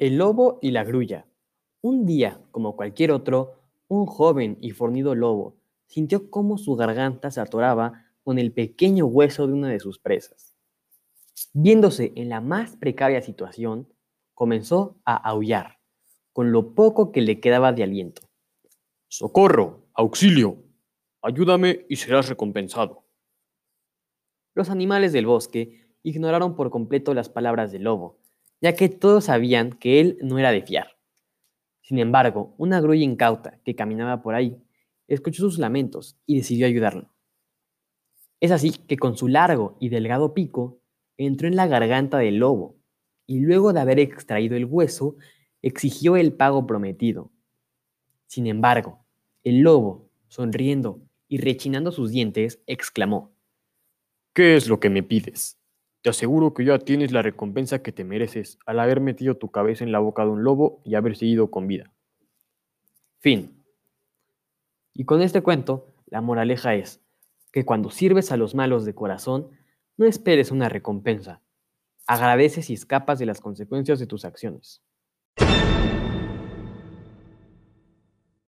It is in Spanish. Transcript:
El lobo y la grulla. Un día, como cualquier otro, un joven y fornido lobo sintió cómo su garganta se atoraba con el pequeño hueso de una de sus presas. Viéndose en la más precaria situación, comenzó a aullar, con lo poco que le quedaba de aliento. ¡Socorro! ¡Auxilio! Ayúdame y serás recompensado. Los animales del bosque ignoraron por completo las palabras del lobo ya que todos sabían que él no era de fiar. Sin embargo, una grulla incauta que caminaba por ahí escuchó sus lamentos y decidió ayudarlo. Es así que con su largo y delgado pico entró en la garganta del lobo y luego de haber extraído el hueso exigió el pago prometido. Sin embargo, el lobo, sonriendo y rechinando sus dientes, exclamó, ¿Qué es lo que me pides? Te aseguro que ya tienes la recompensa que te mereces al haber metido tu cabeza en la boca de un lobo y haber seguido con vida. Fin. Y con este cuento, la moraleja es que cuando sirves a los malos de corazón, no esperes una recompensa. Agradeces y escapas de las consecuencias de tus acciones.